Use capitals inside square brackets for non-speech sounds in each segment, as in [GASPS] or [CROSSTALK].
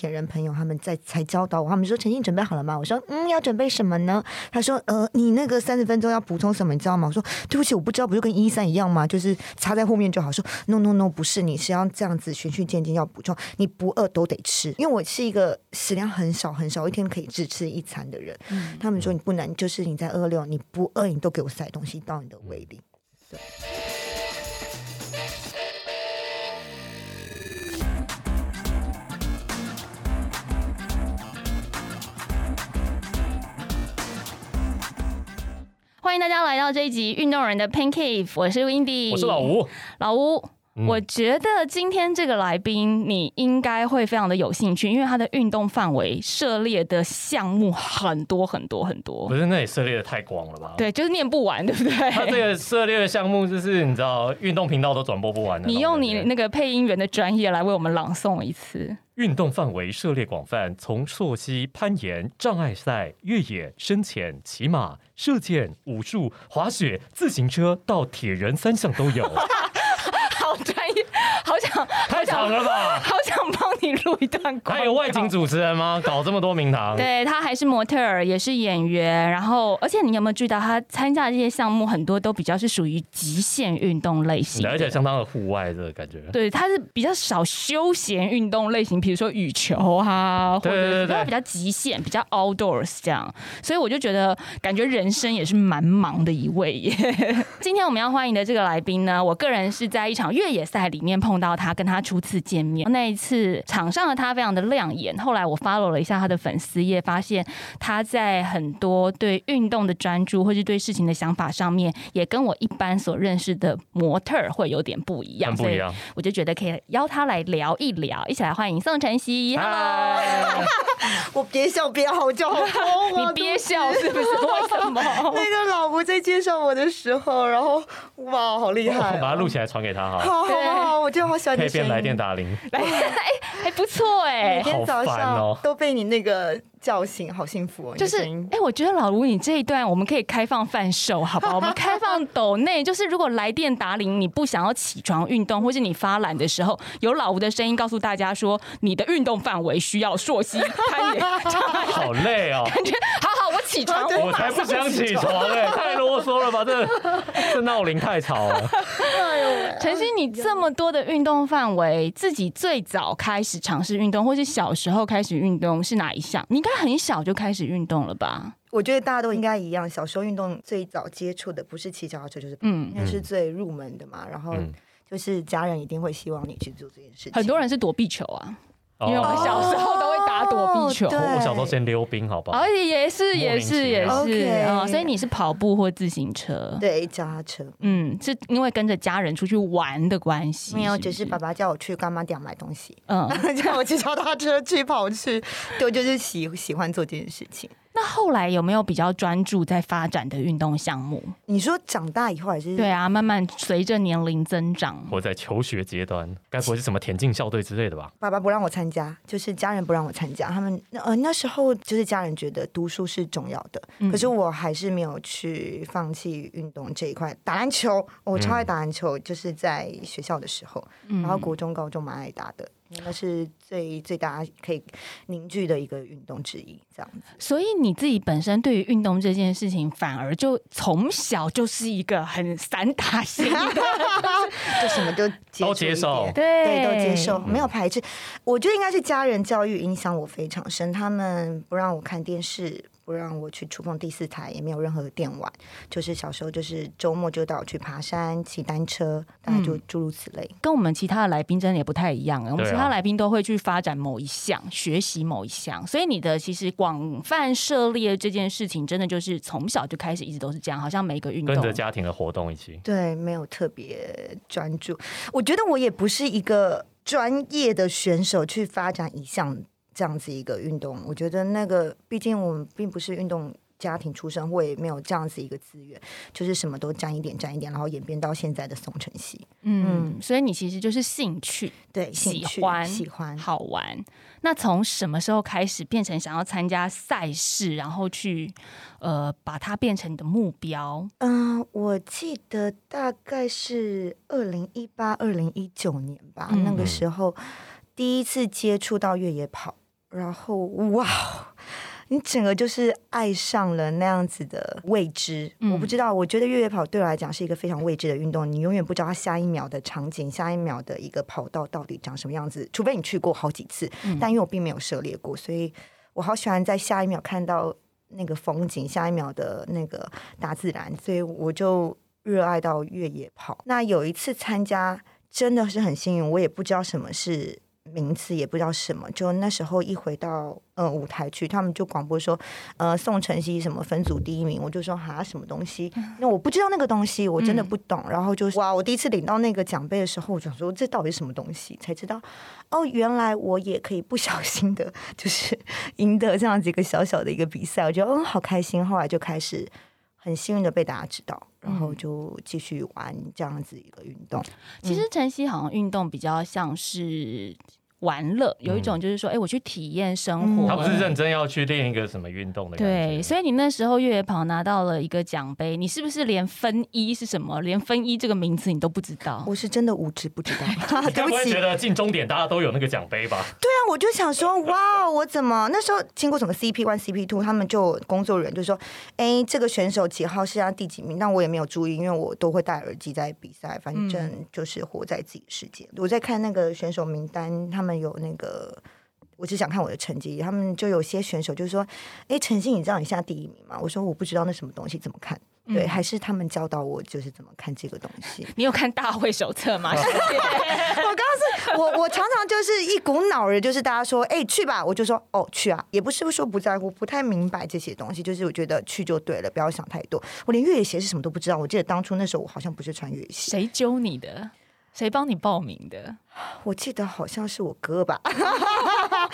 铁人朋友他们在才教导我，他们说陈静准备好了吗？我说嗯，要准备什么呢？他说呃，你那个三十分钟要补充什么，你知道吗？我说对不起，我不知道，不就跟一三一样吗？就是插在后面就好。说 no no no，不是，你是要这样子循序渐进要补充，你不饿都得吃，因为我是一个食量很少很少，一天可以只吃一餐的人。他们说你不能，就是你在二六你不饿，你都给我塞东西到你的胃里。对。欢迎大家来到这一集运动人的 Pain Cave，我是 Windy，我是老吴，老吴。我觉得今天这个来宾你应该会非常的有兴趣，因为他的运动范围涉猎的项目很多很多很多。不是，那也涉猎的太广了吧？对，就是念不完，对不对？[LAUGHS] 他这个涉猎的项目就是你知道，运动频道都转播不完的。你用你那个配音员的专业来为我们朗诵一次。运动范围涉猎广泛，从溯溪、攀岩、障碍赛、越野、深潜、骑马、射箭、武术、滑雪、自行车到铁人三项都有。[LAUGHS] 好专业，好想太长了吧？好想帮你录一段。还有外景主持人吗？搞这么多名堂？对他还是模特儿，也是演员。然后，而且你有没有注意到，他参加的这些项目很多都比较是属于极限运动类型，而且相当的户外这个感觉。对，他是比较少休闲运动类型，比如说羽球啊，或者都比较极限，比较 outdoors 这样。所以我就觉得，感觉人生也是蛮忙的一位耶。[LAUGHS] 今天我们要欢迎的这个来宾呢，我个人是在一场。越野赛里面碰到他，跟他初次见面，那一次场上的他非常的亮眼。后来我 follow 了一下他的粉丝页，发现他在很多对运动的专注，或是对事情的想法上面，也跟我一般所认识的模特会有点不一样。不一样，我就觉得可以邀他来聊一聊，一起来欢迎宋晨曦。Hello，我憋笑憋好久，好痛你憋笑是不是？为什么？那个老吴在介绍我的时候，然后哇，好厉害！把它录起来传给他哈。好好好，我就好喜欢你。可以变来电打铃，哎，还不错哎。每天早上都被你那个叫醒，好幸福哦。就是哎，我觉得老卢，你这一段我们可以开放贩售，好不好？我们开放抖内，就是如果来电打铃，你不想要起床运动，或是你发懒的时候，有老吴的声音告诉大家说，你的运动范围需要溯溪攀岩。好累哦，[LAUGHS] 感觉起床，我才不想起床哎，太啰嗦了吧？这 [LAUGHS] 这闹铃太吵了。哎呦，陈曦。你这么多的运动范围，自己最早开始尝试运动，或是小时候开始运动是哪一项？你应该很小就开始运动了吧？我觉得大家都应该一样，小时候运动最早接触的不是骑脚踏车，就是嗯，那是最入门的嘛。然后就是家人一定会希望你去做这件事情。很多人是躲避球啊。因为我们小时候都会打躲避球，我小时候先溜冰，好不好？而且也是也是也是啊，所以你是跑步或自行车？对，脚踏车。嗯，是因为跟着家人出去玩的关系。没有，只是爸爸叫我去干妈店买东西，嗯，[LAUGHS] 叫我骑脚踏车去跑去，对我就是喜喜欢做这件事情。那后来有没有比较专注在发展的运动项目？你说长大以后还是？对啊，慢慢随着年龄增长。我在求学阶段，该不会是什么田径校队之类的吧？爸爸不让我参加，就是家人不让我参加。他们呃那时候就是家人觉得读书是重要的，可是我还是没有去放弃运动这一块。打篮球，我超爱打篮球，就是在学校的时候，然后国中、高中蛮爱打的。那是最最大家可以凝聚的一个运动之一，这样子。所以你自己本身对于运动这件事情，反而就从小就是一个很散打型的，[LAUGHS] 就什么都都接受，对，都接受，没有排斥。我觉得应该是家人教育影响我非常深，他们不让我看电视。不让我去触碰第四台，也没有任何的电玩。就是小时候，就是周末就带我去爬山、骑单车，大概就诸如此类。跟我们其他的来宾真的也不太一样。我们其他来宾都会去发展某一项，学习某一项。所以你的其实广泛涉猎这件事情，真的就是从小就开始，一直都是这样。好像每个运动跟着家庭的活动一起。对，没有特别专注。我觉得我也不是一个专业的选手去发展一项。这样子一个运动，我觉得那个，毕竟我们并不是运动家庭出身，或也没有这样子一个资源，就是什么都沾一点沾一点，然后演变到现在的宋晨曦。嗯，所以你其实就是兴趣，对，喜欢喜欢好玩。那从什么时候开始变成想要参加赛事，然后去呃把它变成你的目标？嗯，我记得大概是二零一八、二零一九年吧，那个时候第一次接触到越野跑。然后哇，你整个就是爱上了那样子的未知。嗯我不知道，我觉得越野跑对我来讲是一个非常未知的运动，你永远不知道它下一秒的场景、下一秒的一个跑道到底长什么样子，除非你去过好几次。嗯但因为我并没有涉猎过，所以我好喜欢在下一秒看到那个风景，下一秒的那个大自然，所以我就热爱到越野跑。那有一次参加，真的是很幸运，我也不知道什么是。名次也不知道什么，就那时候一回到呃舞台去，他们就广播说，呃宋晨曦什么分组第一名，我就说哈什么东西，那我不知道那个东西，我真的不懂。然后就是哇，我第一次领到那个奖杯的时候，我想说这到底是什么东西，才知道哦，原来我也可以不小心的，就是 [LAUGHS] 赢得这样子一个小小的一个比赛，我觉得嗯好开心。后来就开始很幸运的被大家知道，然后就继续玩这样子一个运动。其实晨曦好像运动比较像是玩乐，有一种就是说，哎、我去体验生活。嗯他不是认真要去练一个什么运动的。对，所以你那时候越野跑拿到了一个奖杯，你是不是连分一是什么，连分一这个名字你都不知道？我是真的无知不知道，你 [LAUGHS] 对不起该不会觉。得进终点大家都有那个奖杯吧？对啊，我就想说，哇，我怎么那时候经过什么 CP one、CP two，他们就工作人员就说，哎，这个选手几号是他第几名？但我也没有注意，因为我都会戴耳机在比赛，反正就是活在自己世界。我在看那个选手名单，他们有那个。我只想看我的成绩，他们就有些选手就是说：“哎，陈信，你知道你现在第一名吗？”我说：“我不知道那什么东西，怎么看？”对，还是他们教导我就是怎么看这个东西。你有看大会手册吗？[LAUGHS] 我刚刚是我我常常就是一股脑儿，就是大家说哎、去吧，我就说哦去啊，也不是说不在乎，不太明白这些东西，就是我觉得去就对了，不要想太多。我连越野鞋是什么都不知道，我记得当初那时候我好像不是穿越野鞋，谁揪你的？谁帮你报名的？我记得好像是我哥吧。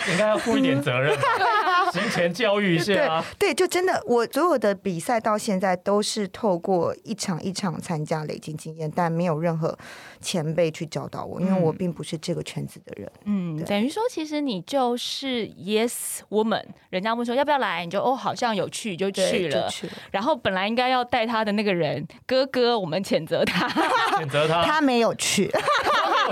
应该要负一点责任吧，[LAUGHS] 行前教育一下啊。对，就真的我所有的比赛到现在都是透过一场一场参加累积经验，但没有任何前辈去教导我，因为我并不是这个圈子的人。嗯，等于说其实你就是 yes woman，人家问说要不要来，你就哦好像有趣就去了。就去了。然后本来应该要带他的那个人哥哥，我们谴责他，谴责他，他没有去，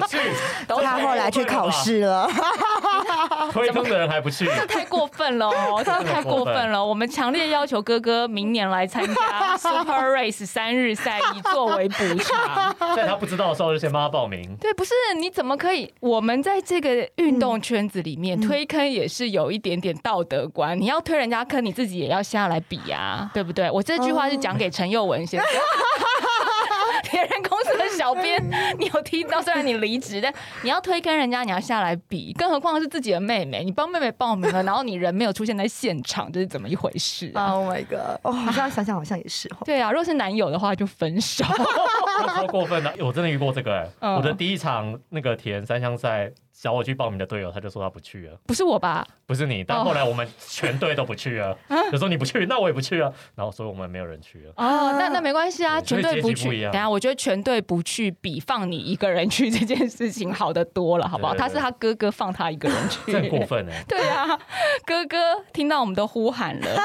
[LAUGHS] [LAUGHS] 他后来去考试了。[LAUGHS] 推坑的人还不去，这太过分了哦，[LAUGHS] 这太过分了。我们强烈要求哥哥明年来参加 Super Race 三日赛，以作为补偿。在他不知道的时候就先帮他报名。对，不是你怎么可以？我们在这个运动圈子里面、推坑也是有一点点道德观。你要推人家坑，你自己也要下来比呀、对不对？我这句话是讲给陈佑文先生。别人公司的小编，你有听到？虽然你离职，但你要推坑人家，你要下来比，更何况是自己的妹妹，你帮妹妹报名了，然后你人没有出现在现场，这是怎么一回事啊？Oh my god！哦，好像想想好像也是哦。对啊，如果是男友的话，就分手。超过分了，我真的遇过这个、欸。嗯我的第一场那个田三项赛，找我去报名的队友，他就说他不去了，不是我吧？不是你。但后来我们全队都不去了，[LAUGHS] 就说你不去，那我也不去啊。然后所以我们没有人去了。哦，那那没关系啊，对全队不去。等下，我觉得全队不去比放你一个人去这件事情好得多了，好不好？他是他哥哥放他一个人去，这过。分哎、对啊，哥哥听到我们都呼喊了，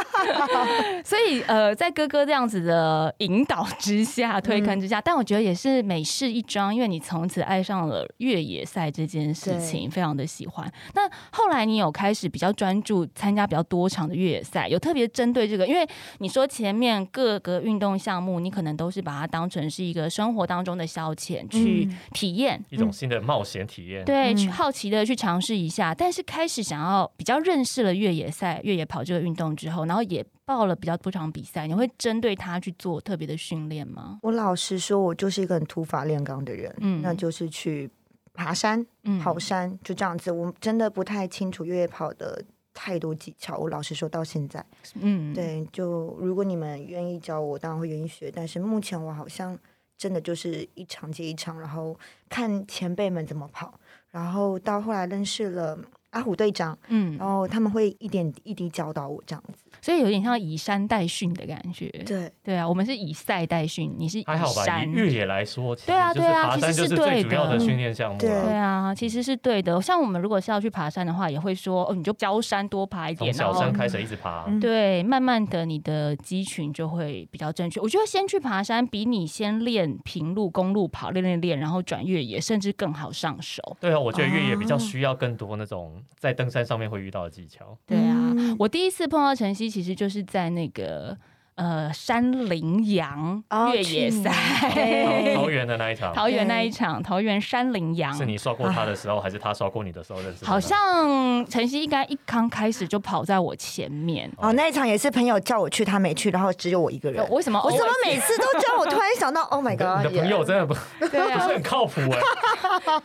[LAUGHS] 所以呃，在哥哥这样子的引导之下、推坑之下，但我觉得也是美事一桩，因为你从此爱上了越野赛这件事情，非常的喜欢。那后来你有开始比较专注参加比较多场的越野赛，有特别针对这个，因为你说前面各个运动项目，你可能都是把它当成是一个生活当中的消遣去体验，一种新的冒险体验。对，嗯去好奇的去尝试一下，但是开始想要比较认识了越野赛、越野跑这个运动之后，然后也报了比较多场比赛，你会针对他去做特别的训练吗？我老实说，我就是一个很土法炼钢的人，嗯那就是去爬山、嗯跑山，就这样子。我真的不太清楚越野跑的太多技巧。我老实说，到现在，嗯，对，就如果你们愿意教我，当然会愿意学。但是目前我好像真的就是一场接一场，然后看前辈们怎么跑，然后到后来认识了阿虎队长，嗯然，后他们会一点一滴教导我这样子。所以有点像以山代训的感觉。对，对啊，我们是以赛代训，你是以还好吧。越野来说，对啊对啊其实是是最对主要的的训练项目对啊。其实是对的。像我们如果是要去爬山的话，也会说哦，你就高山多爬一点，从小山开始一直爬，嗯对，慢慢的你的肌群就会比较正确。我觉得先去爬山，比你先练平路、公路跑练练练，然后转越野，甚至更好上手。对啊，我觉得越野比较哦需要更多那种在登山上面会遇到的技巧。对啊嗯，我第一次碰到晨曦，其实就是在那个呃山羚羊哦越野赛。[LAUGHS] 桃园的那一场，桃园那一场，桃园山羚羊是你刷过他的时候，还是他刷过你的时候认识？好像晨曦应该一刚开始就跑在我前面。哦，那一场也是朋友叫我去，他没去，然后只有我一个人。为什么？我怎么每次都叫？我突然想到，Oh [LAUGHS] my god！你的朋友真的不不是，很靠谱哎，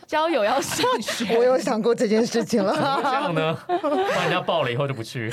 交友要慎选。[LAUGHS] 我有想过这件事情怎么了。这样呢？把人家爆了以后就不去，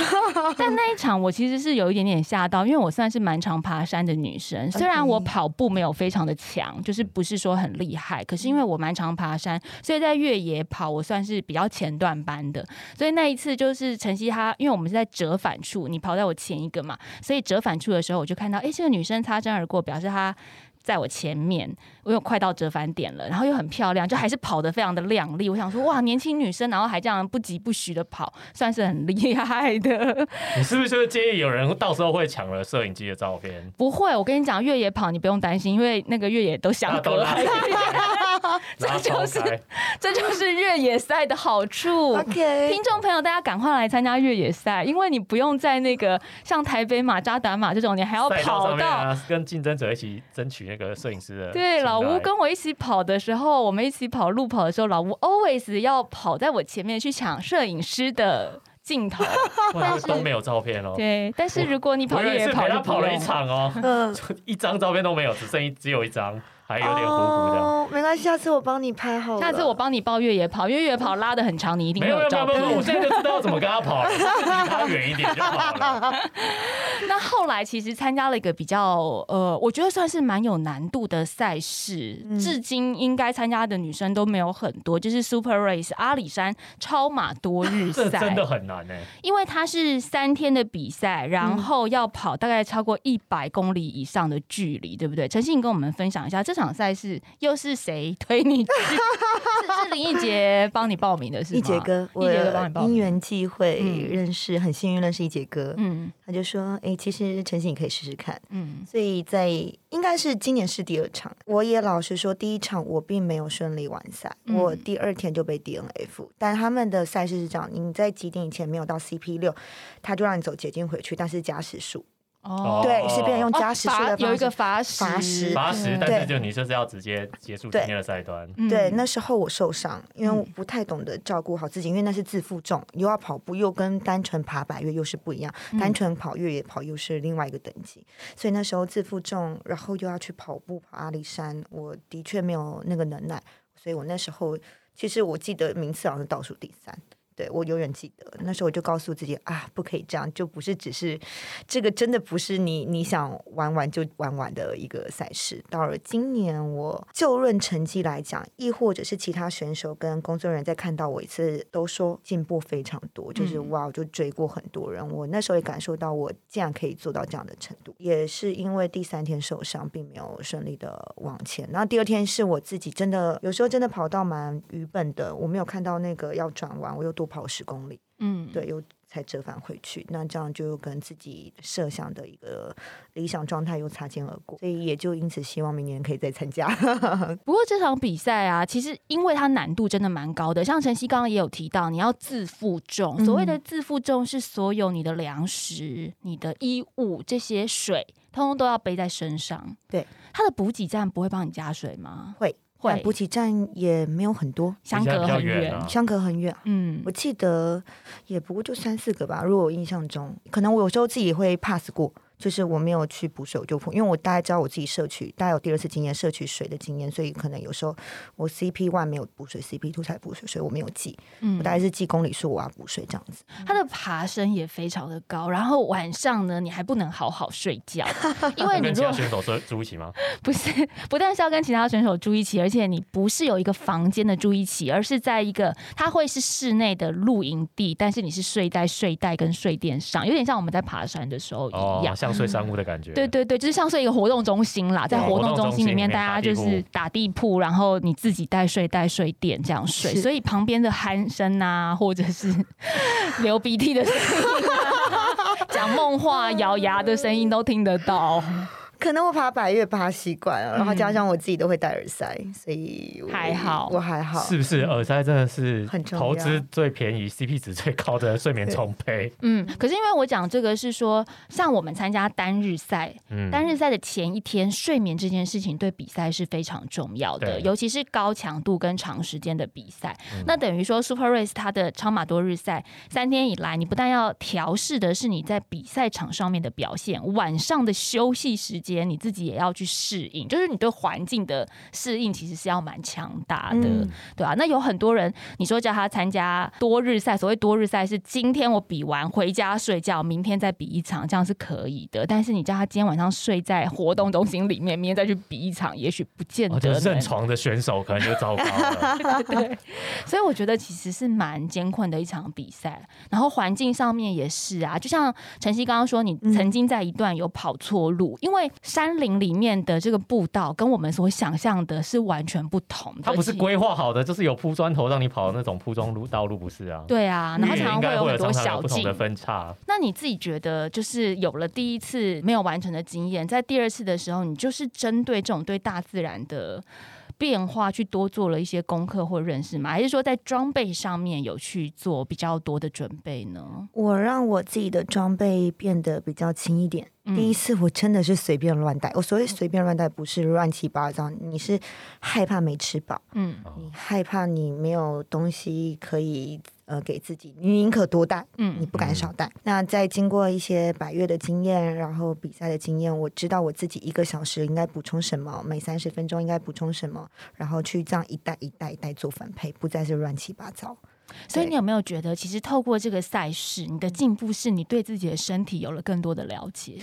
但那一场我其实是有一点点吓到，因为我算是蛮常爬山的女生，虽然我跑步没有非常的强，就是不是说很厉害，可是因为我蛮常爬山，所以在越野跑我算是比较前段班的。所以那一次就是晨曦她，因为我们是在折返处，你跑在我前一个嘛，所以折返处的时候我就看到，哎、这个女生擦身而过，表示她。在我前面，我又快到折返点了，然后又很漂亮，就还是跑得非常的靓丽。我想说，哇，年轻女生，然后还这样不疾不徐的跑，算是很厉害的。你是不是就是介意有人到时候会抢了摄影机的照片？[LAUGHS] 不会，我跟你讲，越野跑你不用担心，因为那个越野都相隔大家都拉很远，然后超开，这就是越野赛的好处。[LAUGHS] OK，听众朋友，大家赶快来参加越野赛，因为你不用在那个像台北马、扎达马这种，你还要跑到。啊，跟竞争者一起争取那个摄影师的。对，老吴跟我一起跑的时候，我们一起跑路跑的时候，老吴 always 要跑在我前面去抢摄影师的镜头。[LAUGHS] 哇都没有照片哦。对，但是如果你跑我以为是越野跑他跑了一。场哦，嗯，[LAUGHS] 一张照片都没有，只剩一只有一张，还有点糊糊的。哦，没关系，下次我帮你拍好了。下次我帮你报越野跑，因为越野跑拉的很长，你一定会没有没有没照片有没有，。我现在就知道怎么跟他跑了，离他远一点就好了。[LAUGHS] 那后来其实参加了一个比较呃，我觉得算是蛮有难度的赛事，嗯至今应该参加的女生都没有很多，就是 Super Race 阿里山超马多日赛，[LAUGHS] 这真的很难哎。因为它是三天的比赛，然后要跑大概超过一百公里以上的距离，对不对？陈信，你跟我们分享一下这场赛事又是谁推你去？[LAUGHS] 是是林奕杰帮你报名的是吗？一杰哥，我杰哥帮你报名。因缘际会嗯认识，很幸运认识一杰哥。嗯他就说：“哎、其实陈信你可以试试看。”嗯所以在应该是今年是第二场，我也老实说，第一场我并没有顺利完赛，嗯我第二天就被 DNF。但他们的赛事是这样，你在几点以前没有到 CP 六，他就让你走捷径回去，但是加时数，哦对，是变成用哦加时数的方式。罚有一个罚时，罚时八十，但对是就你就是要直接结束今天的赛段。嗯对，那时候我受伤，因为嗯我不太懂得照顾好自己，因为那是自负重，又要跑步，又跟单纯爬百越又是不一样，嗯单纯跑越野跑又是另外一个等级，所以那时候自负重，然后又要去跑步跑阿里山，我的确没有那个能耐，所以我那时候其实我记得名次好像是倒数第三。对我永远记得，那时候我就告诉自己啊，不可以这样，就不是只是这个，真的不是你你想玩玩就玩玩的一个赛事。到了今年，我就论成绩来讲，亦或者是其他选手跟工作人员在看到我一次，都说进步非常多，就是嗯哇，我就追过很多人。我那时候也感受到，我竟然可以做到这样的程度，也是因为第三天受伤，并没有顺利的往前。然后第二天是我自己真的有时候真的跑到蛮愚笨的，我没有看到那个要转弯，我又多跑十公里。嗯，对，又才折返回去，那这样就跟自己设想的一个理想状态又擦肩而过，所以也就因此希望明年可以再参加。[LAUGHS] 不过这场比赛啊，其实因为它难度真的蛮高的，像晨曦刚刚也有提到，你要自负重。所谓的自负重是所有你的粮食、你的衣物这些水，通通都要背在身上。对，它的补给站不会帮你加水吗？会但会补给站也没有很多，相隔很远。相隔很远。嗯我记得也不过就三四个吧，如果我印象中，可能我有时候自己会 pass 过，就是我没有去补水，我就补，因为我大概知道我自己摄取，大概有第二次经验摄取水的经验，所以可能有时候我 CP one 没有补水，CP two 才补水，所以我没有记，嗯我大概是记公里数我要补水这样子。它的爬升也非常的高，然后晚上呢，你还不能好好睡觉，因为你跟其如果他选手住住一起吗？[LAUGHS] 不是，不但是要跟其他选手住一起，而且你不是有一个房间的住一起，而是在一个它会是室内的露营地，但是你是睡在睡袋跟睡垫上，有点像我们在爬山的时候一样。哦，像睡商务的感觉。对对对，就是像是一个活动中心啦，在活动中心里面，活动中心里面大家就是打地铺，然后你自己带睡带、睡垫这样睡，所以旁边的鼾声啊，或者是 [LAUGHS] 流鼻涕的声音啊、讲梦话、[LAUGHS] 咬牙的声音都听得到。可能我爬百越爬习惯了，然后加上我自己都会戴耳塞，所以还好，我还好。是不是耳塞真的是很投资最便宜、CP 值最高的 [LAUGHS] 睡眠充沛？嗯，可是因为我讲这个是说，像我们参加单日赛，单日赛的前一天睡眠这件事情对比赛是非常重要的，尤其是高强度跟长时间的比赛。那等于说 Super Race 它的超马多日赛三天以来，你不但要调试的是你在比赛场上面的表现，晚上的休息时间。你自己也要去适应，就是你对环境的适应其实是要蛮强大的，对吧？那有很多人，你说叫他参加多日赛，所谓多日赛是今天我比完回家睡觉，明天再比一场，这样是可以的。但是你叫他今天晚上睡在活动中心里面，明天再去比一场，也许不见得。认床的选手可能就糟糕了。[LAUGHS] 对，所以我觉得其实是蛮艰困的一场比赛。然后环境上面也是啊，就像晨曦刚刚说，你曾经在一段有跑错路，因为。山林里面的这个步道跟我们所想象的是完全不同的。它不是规划好的，就是有铺砖头让你跑的那种铺装路道路，不是啊？对啊，然后常常会有很多小径的分叉。那你自己觉得，就是有了第一次没有完成的经验，在第二次的时候，你就是针对这种对大自然的。变化去多做了一些功课或认识吗？还是说在装备上面有去做比较多的准备呢？我让我自己的装备变得比较轻一点。第一次我真的是随便乱带，我所谓随便乱带不是乱七八糟，你是害怕没吃饱，嗯，你害怕你没有东西可以。呃，给自己，你宁可多带，嗯，你不敢少带。那在经过一些百月的经验，然后比赛的经验，我知道我自己一个小时应该补充什么，每三十分钟应该补充什么，然后去这样一代一代一代做分配，不再是乱七八糟。所以你有没有觉得，其实透过这个赛事，你的进步是你对自己的身体有了更多的了解？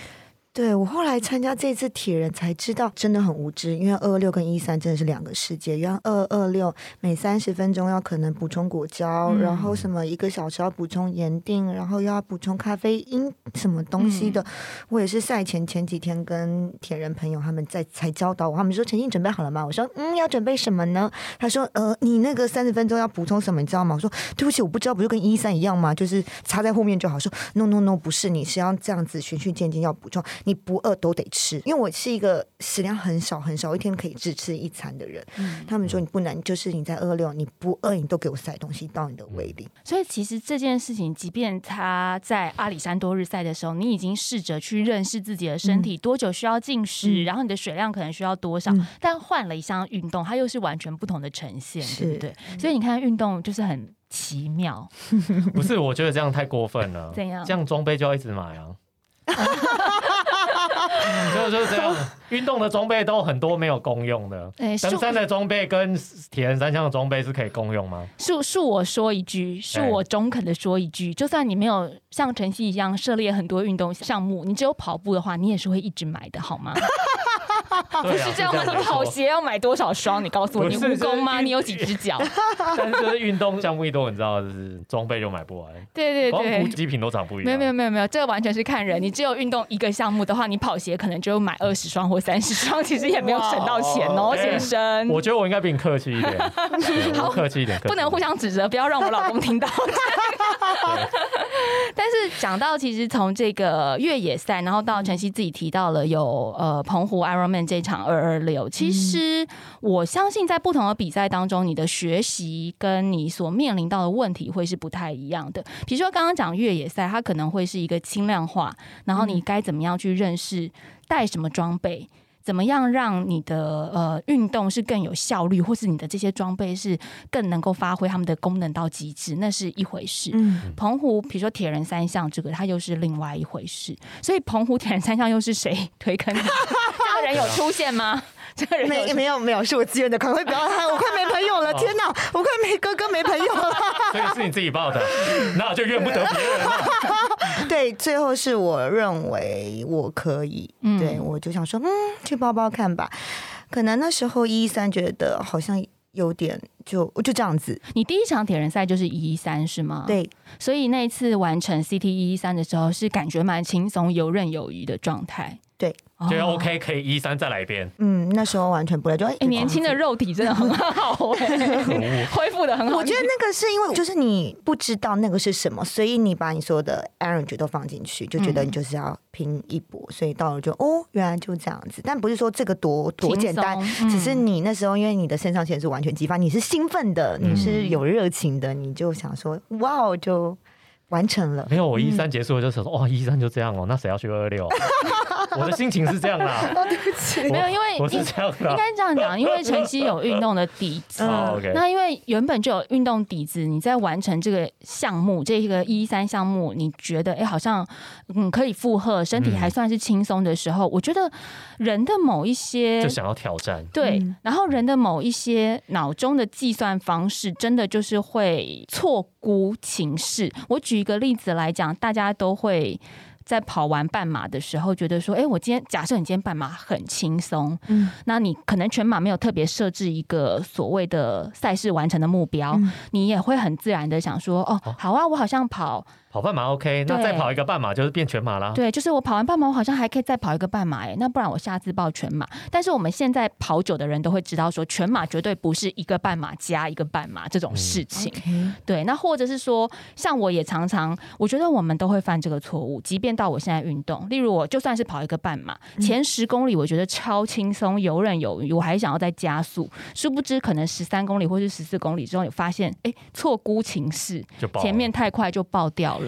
对我后来参加这次铁人才知道，真的很无知，因为二二六跟一三真的是两个世界。原来二二六每三十分钟要可能补充果胶，然后什么一个小时要补充盐锭，然后又要补充咖啡因什么东西的。我也是赛前前几天跟铁人朋友他们在才教导我，他们说陈静准备好了吗？我说嗯，要准备什么呢？他说呃，你那个三十分钟要补充什么？你知道吗？我说对不起，我不知道，不就跟一三一样吗？就是插在后面就好。说 no no no，不是，你是要这样子循序渐进要补充。你不饿都得吃，因为我是一个食量很少很少，一天可以只吃一餐的人。他们说你不能，就是你在饿六，你不饿你都给我塞东西到你的胃里。所以其实这件事情，即便他在阿里山多日赛的时候，你已经试着去认识自己的身体多久需要进食，然后你的水量可能需要多少，但换了一项运动，它又是完全不同的呈现，对不对？所以你看运动就是很奇妙。[LAUGHS] 不是，我觉得这样太过分了。[LAUGHS] 怎样？这样装备就要一直买啊。[LAUGHS] 就就是这样，运动的装备都很多没有公用的。登山的装备跟铁人三项的装备是可以公用吗？恕恕我说一句，恕我中肯的说一句，就算你没有像晨曦一样涉猎很多运动项目，你只有跑步的话，你也是会一直买的，好吗？[LAUGHS] [LAUGHS] 不是这样吗？你跑鞋要买多少双？你告诉我，你蜈蚣吗？你有几只脚？[LAUGHS] 但是运动项目一多，你知道，就是装备就买不完。对对对，补给品都长不一样。没有没有没有没有，这个完全是看人。你只有运动一个项目的话，你跑鞋可能就买二十双或三十双，[LAUGHS] 其实也没有省到钱哦，先生。我觉得我应该比你客气一点，好客气一点，不能互相指责，不要让我老公听到。但是讲到其实从这个越野赛，然后到晨曦自己提到了有呃澎湖 Ironman 这场二二六，其实我相信在不同的比赛当中，你的学习跟你所面临到的问题会是不太一样的。比如说刚刚讲越野赛，它可能会是一个轻量化，然后你该怎么样去认识带什么装备。怎么样让你的呃运动是更有效率，或是你的这些装备是更能够发挥他们的功能到极致，那是一回事。嗯，澎湖比如说铁人三项这个，它又是另外一回事。所以澎湖铁人三项又是谁推坑？[LAUGHS] [LAUGHS] 这个人有出现吗？这个人没没有没有，是我自愿的，快快不要我快没朋友了！天哪，我快没哥哥没朋友了。[LAUGHS] 所以是你自己报的，那就怨不得别人。[LAUGHS] 对，最后是我认为我可以，对我就想说，嗯，去包包看吧。可能那时候一一三觉得好像有点，就就这样子。你第一场铁人赛就是一一三是吗？对，所以那一次完成 CT 一一三的时候，是感觉蛮轻松、游刃有余的状态。对，觉得 OK 可以一三再来一遍。嗯，那时候完全不来，就年轻的肉体真的很好 [LAUGHS] 哎，[LAUGHS] 恢复的很好。我觉得那个是因为就是你不知道那个是什么，所以你把你所有的 energy 都放进去，就觉得你就是要拼一搏，所以到了就哦，原来就这样子。但不是说这个多多简单，嗯只是你那时候因为你的肾上腺素完全激发，你是兴奋的，你是有热情的，你就想说哇哦，就完成了。没有，我一三结束了就想说，哇，一三就这样哦，那谁要去二二六？[LAUGHS] [LAUGHS] 我的心情是这样啦，没有，因为我是这样的应。该这样讲，因为晨曦有运动的底子。好，[LAUGHS] OK，那因为原本就有运动底子，你在完成这个项目，这个一三项目，你觉得哎、好像嗯可以负荷，身体还算是轻松的时候，我觉得人的某一些就想要挑战。对，嗯然后人的某一些脑中的计算方式，真的就是会错估情势。我举一个例子来讲，大家都会。在跑完半马的时候，觉得说，哎、我今天假设你今天半马很轻松，嗯。那你可能全马没有特别设置一个所谓的赛事完成的目标，嗯。你也会很自然的想说，哦，好啊，我好像跑跑半马 OK，那再跑一个半马就是变全马啦。对，就是我跑完半马，我好像还可以再跑一个半马哎，那不然我下次报全马。但是我们现在跑久的人都会知道，说全马绝对不是一个半马加一个半马这种事情。对，那或者是说，像我也常常，我觉得我们都会犯这个错误，即便到我现在运动，例如我就算是跑一个半马，前十公里我觉得超轻松、游刃有余，我还想要再加速，殊不知可能十三公里或是十四公里之后，你发现哎错估情势，前面太快就爆掉了。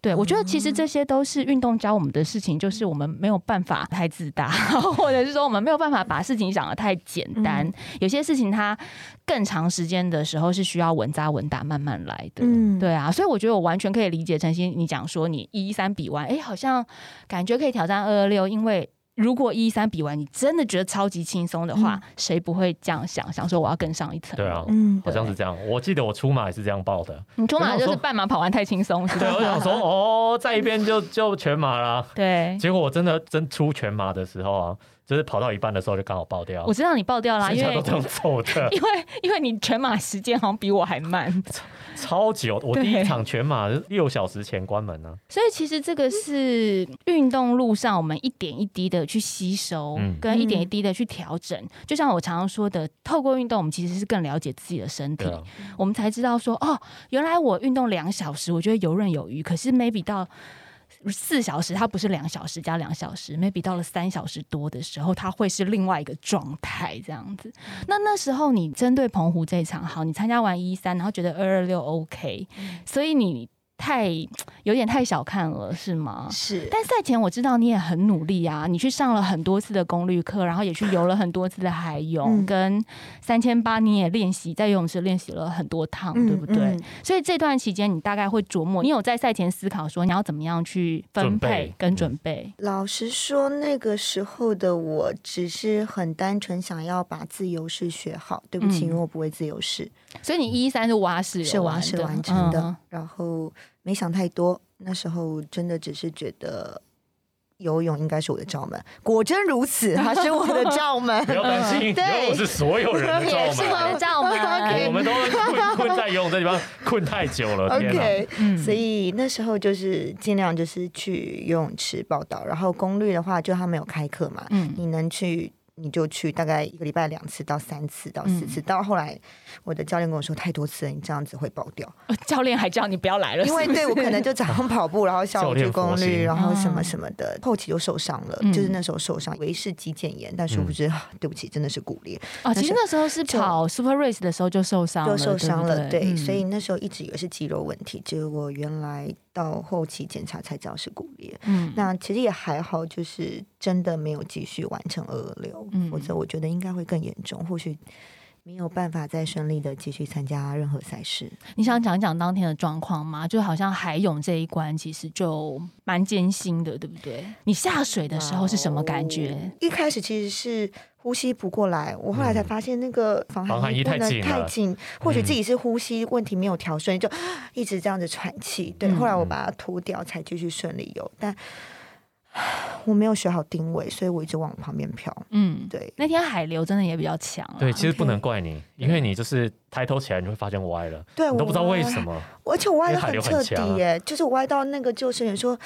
对，我觉得其实这些都是运动教我们的事情，就是我们没有办法太自大，[LAUGHS] 或者是说我们没有办法把事情想得太简单。有些事情它更长时间的时候是需要稳扎稳打，慢慢来的。嗯对啊，所以我觉得我完全可以理解陈心你讲说你一三比完，哎，好像感觉可以挑战二二六，因为。如果一三比完，你真的觉得超级轻松的话，谁不会这样想？想说我要更上一层？对啊，嗯，好像是这样。我记得我出马也是这样报的。你出马就是半马跑完太轻松，是吧对，我想说哦，在一边就就全马啦。对，结果我真的真出全马的时候啊，就是跑到一半的时候就刚好爆掉。我，知道你爆掉啦，因为都这样走的，[LAUGHS] 因为因为你全马时间好像比我还慢，[LAUGHS] 超久。我第一场全马六小时前关门呢、所以其实这个是运动路上我们一点一滴的去吸收，嗯。跟一点一滴的去调整。就像我常常说的，透过运动，我们其实是更了解自己的身体，啊，我们才知道说，哦，原来我运动两小时，我觉得游刃有余，可是 maybe 到。四小时，它不是两小时加两小时，maybe 到了三小时多的时候，它会是另外一个状态这样子。那那时候你针对澎湖这一场，好，你参加完一三，然后觉得二二六 OK，所以你太有点太小看了，是吗？是，但赛前我知道你也很努力啊，你去上了很多次的功率课，然后也去游了很多次的海 [LAUGHS] 泳，嗯跟三千八你也练习在游泳池练习了很多趟，嗯对不对？嗯所以这段期间你大概会琢磨，你有在赛前思考说你要怎么样去分配跟准备？老实说，那个时候的我只是很单纯想要把自由式学好。对不起，嗯因为我不会自由式，所以你一三是蛙式游是玩的，我是完成的。嗯然后没想太多，那时候真的只是觉得游泳应该是我的罩门。果真如此，它是我的罩门。[LAUGHS] 不要担心，对游泳是所有人的 [LAUGHS] 也是罩门。我的罩门。我们都困困在游泳这地方困太久了，OK，、嗯所以那时候就是尽量就是去游泳池报道，然后功率的话，就他们有开课嘛，嗯你能去你就去，大概一个礼拜两次到三次到四次，到后来我的教练跟我说太多次了，你这样子会爆掉，呃教练还叫你不要来了，因为对我可能就早上 [LAUGHS] 跑步，然后下午去功率，然后什么什么的，后期就受伤了，嗯。就是那时候受伤，以为是肌腱炎，但殊不知、啊对不起，真的是骨裂，哦，其实那时候是跑 Super Race 的时候就受伤了，就受伤了，对？所以那时候一直以为是肌肉问题，结果原来到后期检查才知道是骨裂。嗯那其实也还好，就是真的没有继续完成二二六嗯，否则我觉得应该会更严重，或许没有办法再顺利的继续参加任何赛事。你想讲一讲当天的状况吗？就好像海泳这一关其实就蛮艰辛的，对不对？你下水的时候是什么感觉？一开始其实是呼吸不过来，我后来才发现那个防防寒衣太紧了太紧，或许自己是呼吸问题没有调顺，就 [GASPS] 一直这样子喘气。对，嗯后来我把它脱掉，才继续顺利游，但。[SIGHS] 我没有学好定位，所以我一直往旁边飘。嗯，对，那天海流真的也比较强啊。对，其实不能怪你，因为你就是抬头起来，你会发现歪了，对，我都不知道我为什么。而且我歪的很彻底耶，就是我歪到那个救生员说。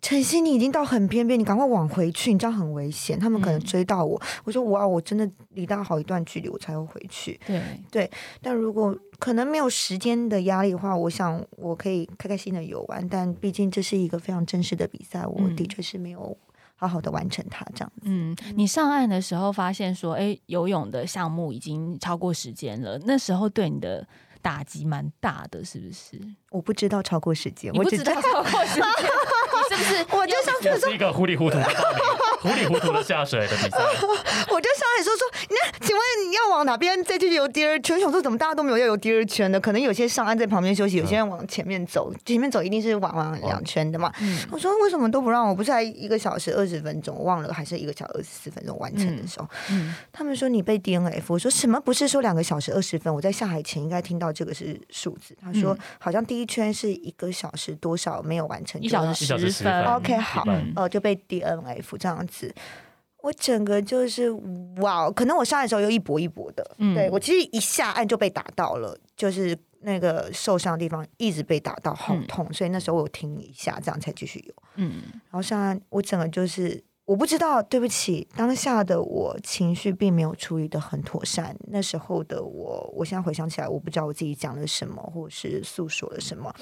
晨曦，你已经到很偏边，你赶快往回去，你这样很危险，他们可能追到我。我说哇，我真的离他好一段距离，我才会回去。对对，但如果可能没有时间的压力的话，我想我可以开开心的游玩。但毕竟这是一个非常正式的比赛，我的确是没有好好的完成它这样子。嗯，你上岸的时候发现说，哎，游泳的项目已经超过时间了，那时候对你的打击蛮大的，是不是？我不知道超过时间，我不知道超过时间。[LAUGHS] 是不是？我就上是一个糊里糊涂的报名，糊里糊涂的下水的比赛。我就上来说说，那请问你要往哪边再去游第二圈？想说怎么大家都没有要游第二圈的？可能有些上岸在旁边休息，有些人往前面走，前面走一定是往往两圈的嘛。我说为什么都不让我？不是还一个小时二十分钟，我忘了还是一个小时二十四分钟完成的时候，他们说你被 DNF。我说什么？不是说两个小时二十分？我在下海前应该听到这个是数字。他说好像第一圈是一个小时多少没有完成，一小时十分。OK，好，呃，就被 DNF 这样子，我整个就是哇，可能我上来的时候又一搏一搏的，对我其实一下岸就被打到了，就是那个受伤的地方一直被打到，好痛，所以那时候我停一下，这样才继续游。嗯，然后上岸，我整个就是我不知道，对不起，当下的我情绪并没有处理的很妥善。那时候的我，我现在回想起来，我不知道我自己讲了什么，或者是诉说了什么，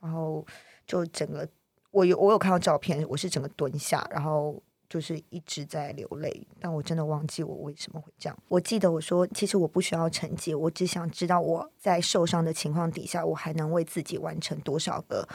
然后就整个。我有我有看到照片，我是整个蹲下，然后就是一直在流泪，但我真的忘记我为什么会这样。我记得我说，其实我不需要成绩，我只想知道我在受伤的情况底下，我还能为自己完成多少个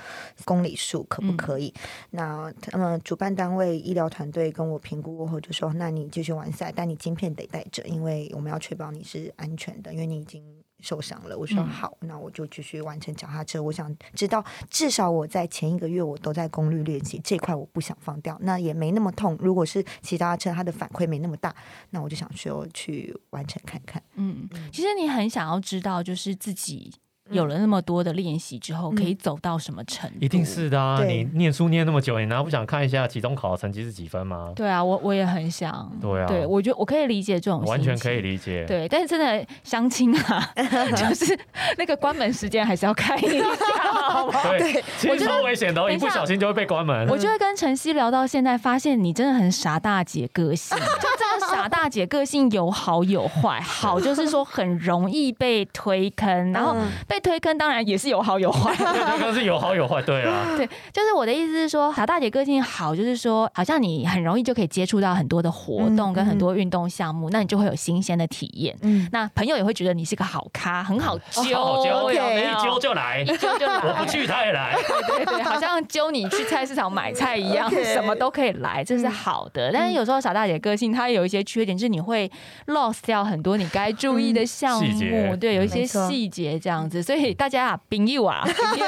公里数，可不可以？那他们主办单位医疗团队跟我评估过后就说，那你继续完赛，但你晶片得带着，因为我们要确保你是安全的，因为你已经。受伤了，我说好，那我就继续完成脚踏车。我想知道，至少我在前一个月我都在功率练习这块，我不想放掉，那也没那么痛。如果是骑脚踏车，它的反馈没那么大，那我就想说去完成看看。嗯，其实你很想要知道，就是自己。有了那么多的练习之后，可以走到什么程度？一定是的啊！你念书念那么久，你难道不想看一下期中考的成绩是几分吗？对啊，我我也很想。对啊，对我觉得我可以理解这种，完全可以理解。对，但是真的相亲啊，[LAUGHS] 就是那个关门时间还是要看一下，好吗？对，其实超危险的，一不小心就会被关门。我就会跟晨曦聊到现在，发现你真的很傻大姐个性，[LAUGHS] 就这个傻大姐个性有好有坏。好就是说很容易被推坑，然后被推坑当然也。是有好有坏，[LAUGHS] 对，刚是有好有坏，对啊，[LAUGHS] 对，就是我的意思是说，傻大姐个性好，就是说，好像你很容易就可以接触到很多的活动跟很多运动项目，那你就会有新鲜的体验。嗯，那朋友也会觉得你是个好咖，很好揪，一揪就来，一揪就来，我不去他也来，对对对，好像揪你去菜市场买菜一样，什么都可以来，这是好的。但是有时候傻大姐个性她有一些缺点，就是你会 lost 掉很多你该注意的项目，对，有一些细节这样子，所以大家啊。朋友啊，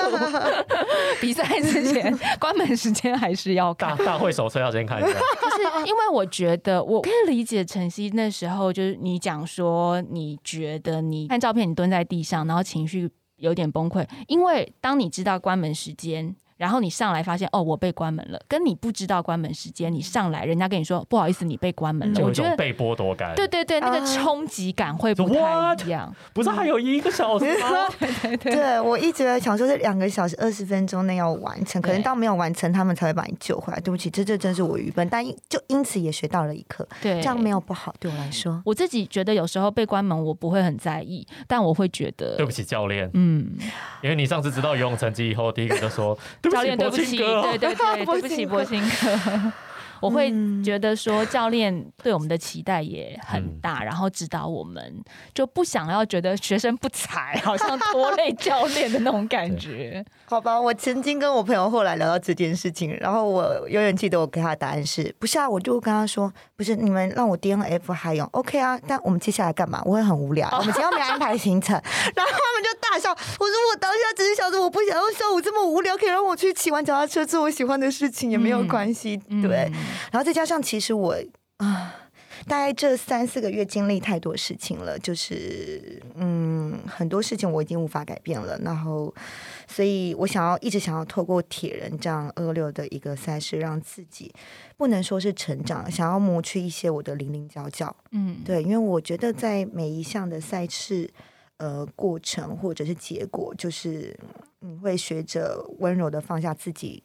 [LAUGHS] [LAUGHS] 比赛之前关门时间还是要大大会手册要先看一下。就是因为我觉得我可以理解晨曦那时候，就是你讲说你觉得你看照片，你蹲在地上，然后情绪有点崩溃，因为当你知道关门时间。然后你上来发现哦，我被关门了。跟你不知道关门时间，你上来人家跟你说不好意思，你被关门了。我觉得被剥夺感。对对对，那个冲击感会不太一样。不是还有一个小时吗？对 [LAUGHS] 对对。对我一直在想说，这两个小时二十分钟内要完成，可能到没有完成，他们才会把你救回来。对不起，这这真是我愚笨，但就因此也学到了一课。对，这样没有不好，对我来说。我自己觉得有时候被关门，我不会很在意，但我会觉得对不起教练。嗯，因为你上次知道游泳成绩以后，第一个就说教练对不起。对对对，对不起，博兴 [LAUGHS] 哥。我会觉得说，教练对我们的期待也很大，然后指导我们，就不想要觉得学生不才，好像拖累教练的那种感觉。[LAUGHS] 好吧，我曾经跟我朋友后来聊到这件事情，然后我永远记得我给他的答案是：不是啊？我就跟他说，不是你们让我 D N F 还有 OK 啊？但我们接下来干嘛？我会很无聊，我们今天没安排行程。[LAUGHS] 然后他们就大笑。我说我当下只是想说，我不想要下午这么无聊，可以让我去骑完脚踏车做我喜欢的事情也没有关系，对。然后再加上，其实我啊，大概这三四个月经历太多事情了，就是嗯，很多事情我已经无法改变了。然后，所以我想要一直想要透过铁人这样二六的一个赛事，让自己不能说是成长，想要磨去一些我的零零角角。嗯，对，因为我觉得在每一项的赛事呃过程或者是结果，就是你会学着温柔的放下自己。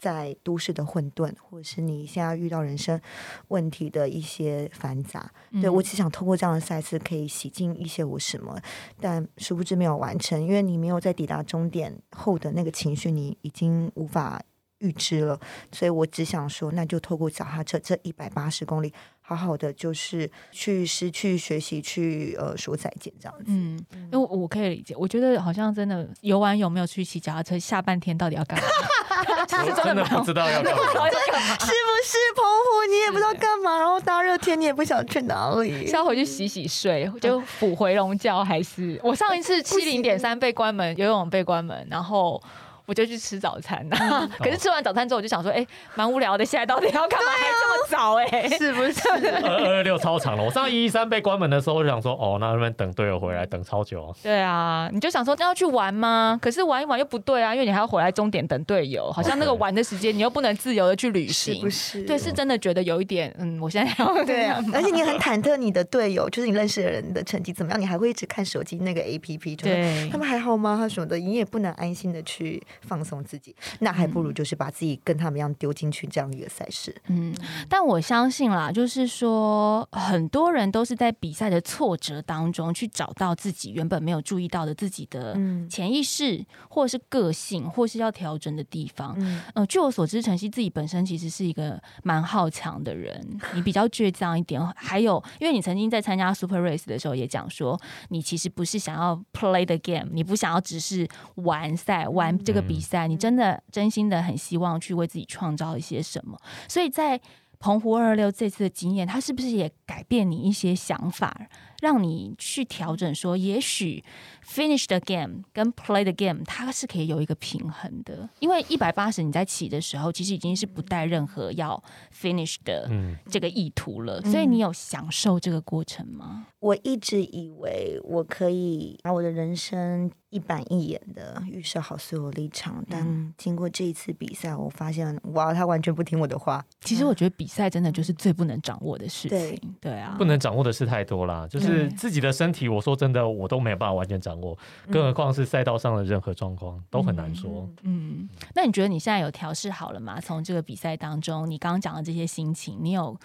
在都市的混沌，或者是你现在遇到人生问题的一些繁杂。对我只想透过这样的赛事，可以洗净一些我什么，但殊不知没有完成，因为你没有在抵达终点后的那个情绪，你已经无法预知了。所以我只想说，那就透过脚踏车这一百八十公里。好好的，就是去失去学习，去呃说再见这样子。嗯，因为我可以理解，我觉得好像真的游玩有没有去骑脚踏车，下半天到底要干嘛？[LAUGHS] 是真的不知道要 [LAUGHS] 干嘛，是不是澎湖你也不知道干嘛？然后大热天你也不想去哪里？是要回去洗洗睡，就补回笼觉，还是我上一次 [LAUGHS] 七零点三被关门，游泳被关门，然后。我就去吃早餐呐，[LAUGHS] 可是吃完早餐之后，我就想说，哎，蛮无聊的。现在到底要干嘛？还这么早？哎，是不是？[LAUGHS] 二二六超长了。我上一一三被关门的时候，我就想说，哦，那那边等队友回来，等超久。对啊，你就想说要去玩吗？可是玩一玩又不对啊，因为你还要回来终点等队友，好像那个玩的时间你又不能自由的去旅行，是不是？对，是真的觉得有一点，嗯，我现在要 [LAUGHS] 对啊，而且你很忐忑你的队友，就是你认识的人的成绩怎么样，你还会一直看手机那个 A P P，对，他们还好吗？他什么的，你也不能安心的去放松自己。那还不如就是把自己跟他们一样丢进去这样一个赛事。嗯，但我相信啦，就是说很多人都是在比赛的挫折当中去找到自己原本没有注意到的自己的潜意识，或是个性，或是要调整的地方。嗯，呃，据我所知，晨曦自己本身其实是一个蛮好强的人，你比较倔强一点。还有，因为你曾经在参加 Super Race 的时候也讲说，你其实不是想要 play the game，你不想要只是玩赛玩这个比赛，你真的。真心的很希望去为自己创造一些什么，所以在澎湖二二六这次的经验，它是不是也改变你一些想法？让你去调整，说也许 finish the game 跟 play the game，它是可以有一个平衡的。因为一百八十你在起的时候，其实已经是不带任何要 finish 的这个意图了，所以你有享受这个过程吗？我一直以为我可以把我的人生一板一眼的预设好所有立场，但经过这一次比赛，我发现哇，他完全不听我的话。其实我觉得比赛真的就是最不能掌握的事情，对啊，不能掌握的事太多啦，就是。是自己的身体，我说真的，我都没有办法完全掌握，更何况是赛道上的任何状况都很难说。嗯，那你觉得你现在有调试好了吗？从这个比赛当中，你刚刚讲的这些心情，你有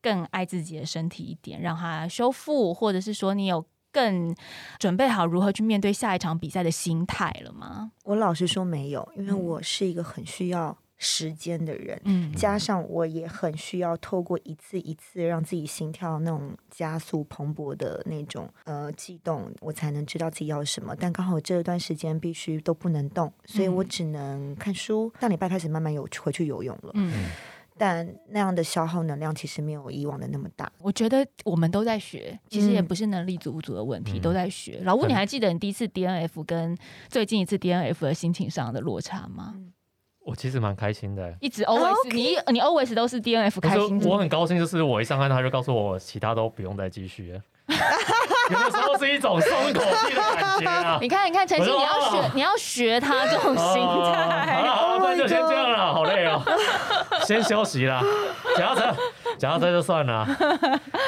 更爱自己的身体一点，让它修复，或者是说你有更准备好如何去面对下一场比赛的心态了吗？我老实说没有，因为我是一个很需要。时间的人，嗯，加上我也很需要透过一次一次让自己心跳那种加速蓬勃的那种呃悸动，我才能知道自己要什么。但刚好这段时间必须都不能动，所以我只能看书。上礼拜开始慢慢有回去游泳了，嗯，但那样的消耗能量其实没有以往的那么大。我觉得我们都在学，其实也不是能力足不足的问题，都在学。老吴，你还记得你第一次 DNF 跟最近一次 DNF 的心情上的落差吗？我其实蛮开心的，一直 always 你你 always 都是 DNF 开心。我很高兴，就是我一上岸，他就告诉我，其他都不用再继续了。[LAUGHS] 有的时候是一种松口气的感觉啊。你看，你看，陈曦，你要学，你要学他这种心态。好了，那就先这样了，好累哦，先休息了。脚踏车，脚踏车就算了，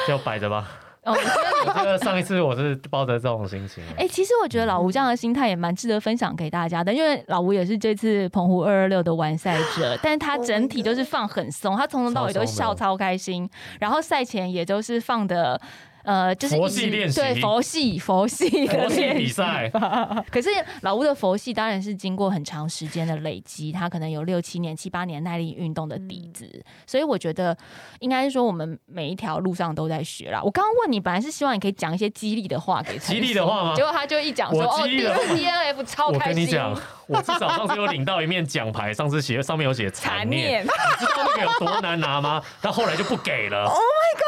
就摆着吧。哦，[LAUGHS] 我觉得上一次我是抱着这种心情。哎，其实我觉得老吴这样的心态也蛮值得分享给大家的，因为老吴也是这次澎湖二二六的完赛者，但是他整体就是放很松，他从头到尾都笑超开心，然后赛前也都是放的。呃，就是佛系练习，对佛系佛系佛系比赛。[LAUGHS] 可是老吴的佛系当然是经过很长时间的累积，他可能有六七年、七八年耐力运动的底子，所以我觉得应该是说我们每一条路上都在学啦。我刚刚问你，本来是希望你可以讲一些激励的话给激励的话吗？结果他就一讲说哦，第一次 D N F 超开心。我跟你讲，我至少上次有领到一面奖牌，上次写上面有写残念，你知道那个有多难拿吗？但后来就不给了。Oh my god！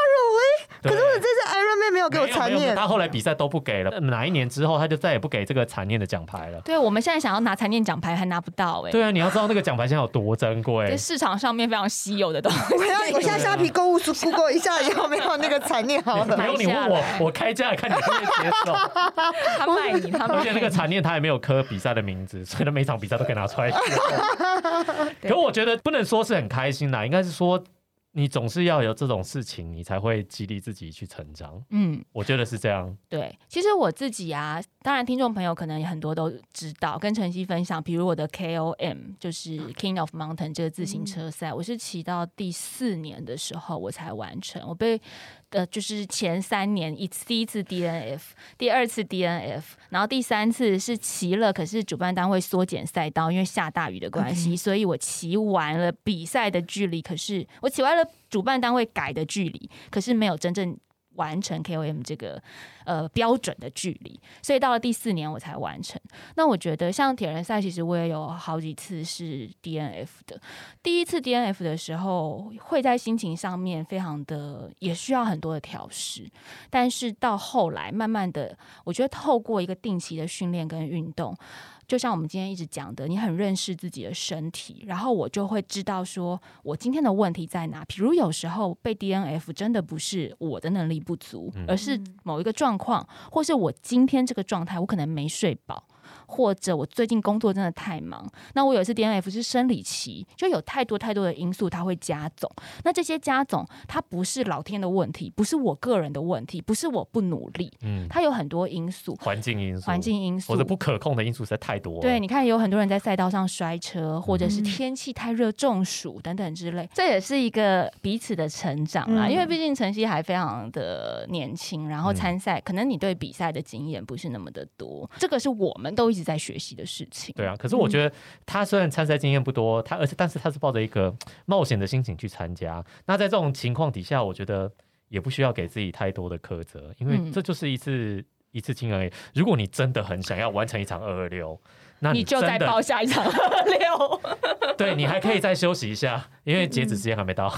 可是我这次 Ironman 没有给我残念，他后来比赛都不给了。哪一年之后，他就再也不给这个残念的奖牌了。对，我们现在想要拿残念奖牌还拿不到哎。对啊，你要知道那个奖牌现在有多珍贵，在市场上面非常稀有的东西。我要，我现在下皮购物书 [LAUGHS] Google 一下有没有那个残念好了。不用你问我，我开价看你会不会接受。他卖你，他而且那个残念他也没有刻比赛的名字，所以他每场比赛都可以拿出来。[LAUGHS] 可我觉得不能说是很开心啦，应该是说。你总是要有这种事情，你才会激励自己去成长。嗯，我觉得是这样。对，其实我自己啊，当然听众朋友可能也很多都知道，跟晨曦分享，比如我的 KOM 就是 King of Mountain 这个自行车赛，我是骑到第四年的时候我才完成，我被。呃，就是前三年一次，第一次 DNF，第二次 DNF，然后第三次是骑了，可是主办单位缩减赛道，因为下大雨的关系，所以我骑完了比赛的距离，可是我骑完了主办单位改的距离，可是没有真正。完成 KOM 这个呃标准的距离，所以到了第四年我才完成。那我觉得像铁人赛，其实我也有好几次是 DNF 的。第一次 DNF 的时候，会在心情上面非常的也需要很多的调试。但是到后来，慢慢的，我觉得透过一个定期的训练跟运动。就像我们今天一直讲的，你很认识自己的身体，然后我就会知道说我今天的问题在哪。比如有时候被 DNF 真的不是我的能力不足，而是某一个状况，或是我今天这个状态，我可能没睡饱。或者我最近工作真的太忙，那我有一次 DNF 是生理期，就有太多太多的因素，它会加总。那这些加总，它不是老天的问题，不是我个人的问题，不是我不努力，嗯，它有很多因素，环境因素，环境因素或者不可控的因素实在太多。对，你看有很多人在赛道上摔车，或者是天气太热中暑等等之类，这也是一个彼此的成长啊。因为毕竟晨曦还非常的年轻，然后参赛，可能你对比赛的经验不是那么的多，这个是我们都。一直在学习的事情。对啊，可是我觉得他虽然参赛经验不多，他而且但是他是抱着一个冒险的心情去参加。那在这种情况底下，我觉得也不需要给自己太多的苛责，因为这就是一次一次经验。如果你真的很想要完成一场二二六。那你就再报下一场 [LAUGHS] 六，对你还可以再休息一下，因为截止时间还没到。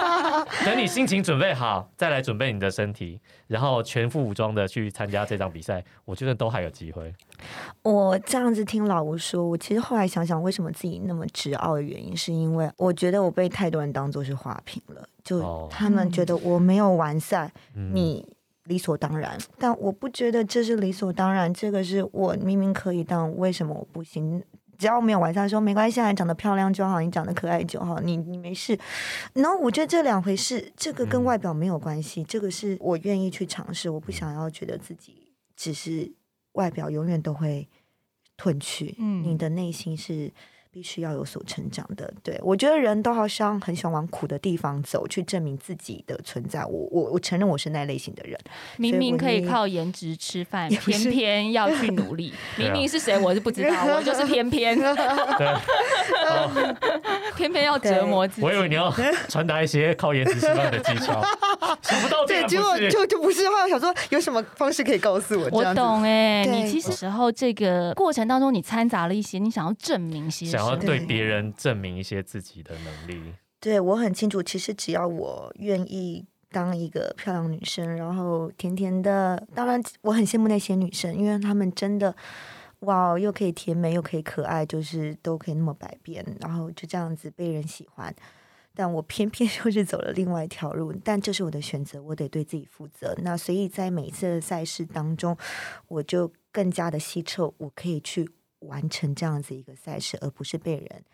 [LAUGHS] 等你心情准备好，再来准备你的身体，然后全副武装的去参加这场比赛，我觉得都还有机会。我这样子听老吴说，我其实后来想想，为什么自己那么执傲的原因，是因为我觉得我被太多人当做是花瓶了，就他们觉得我没有完赛，你。理所当然，但我不觉得这是理所当然。这个是我明明可以，但为什么我不行？只要没有玩笑，说没关系，你长得漂亮就好，你长得可爱就好，你你没事。然后我觉得这两回事，这个跟外表没有关系。这个是我愿意去尝试，我不想要觉得自己只是外表永远都会褪去。嗯，你的内心是。必须要有所成长的，对我觉得人都好像很喜欢往苦的地方走，去证明自己的存在。我我我承认我是那类型的人，明明可以靠颜值吃饭，[LAUGHS] 偏偏要去努力。[LAUGHS] 明明是谁我是不知道，我就是偏偏，[LAUGHS] 偏偏要折磨自己。我以为你要传达一些靠颜值吃饭的技巧，想不到对结果就就不是。后来想说有什么方式可以告诉我？我懂哎，你其实时候这个过程当中，你掺杂了一些你想要证明些。要对别人证明一些自己的能力。对我很清楚，其实只要我愿意当一个漂亮女生，然后甜甜的。当然，我很羡慕那些女生，因为她们真的哇，又可以甜美，又可以可爱，就是都可以那么百变，然后就这样子被人喜欢。但我偏偏 [LAUGHS] 就是走了另外一条路，但这是我的选择，我得对自己负责。那所以在每一次的赛事当中，我就更加的希澈，我可以去。完成这样子一个赛事，而不是被人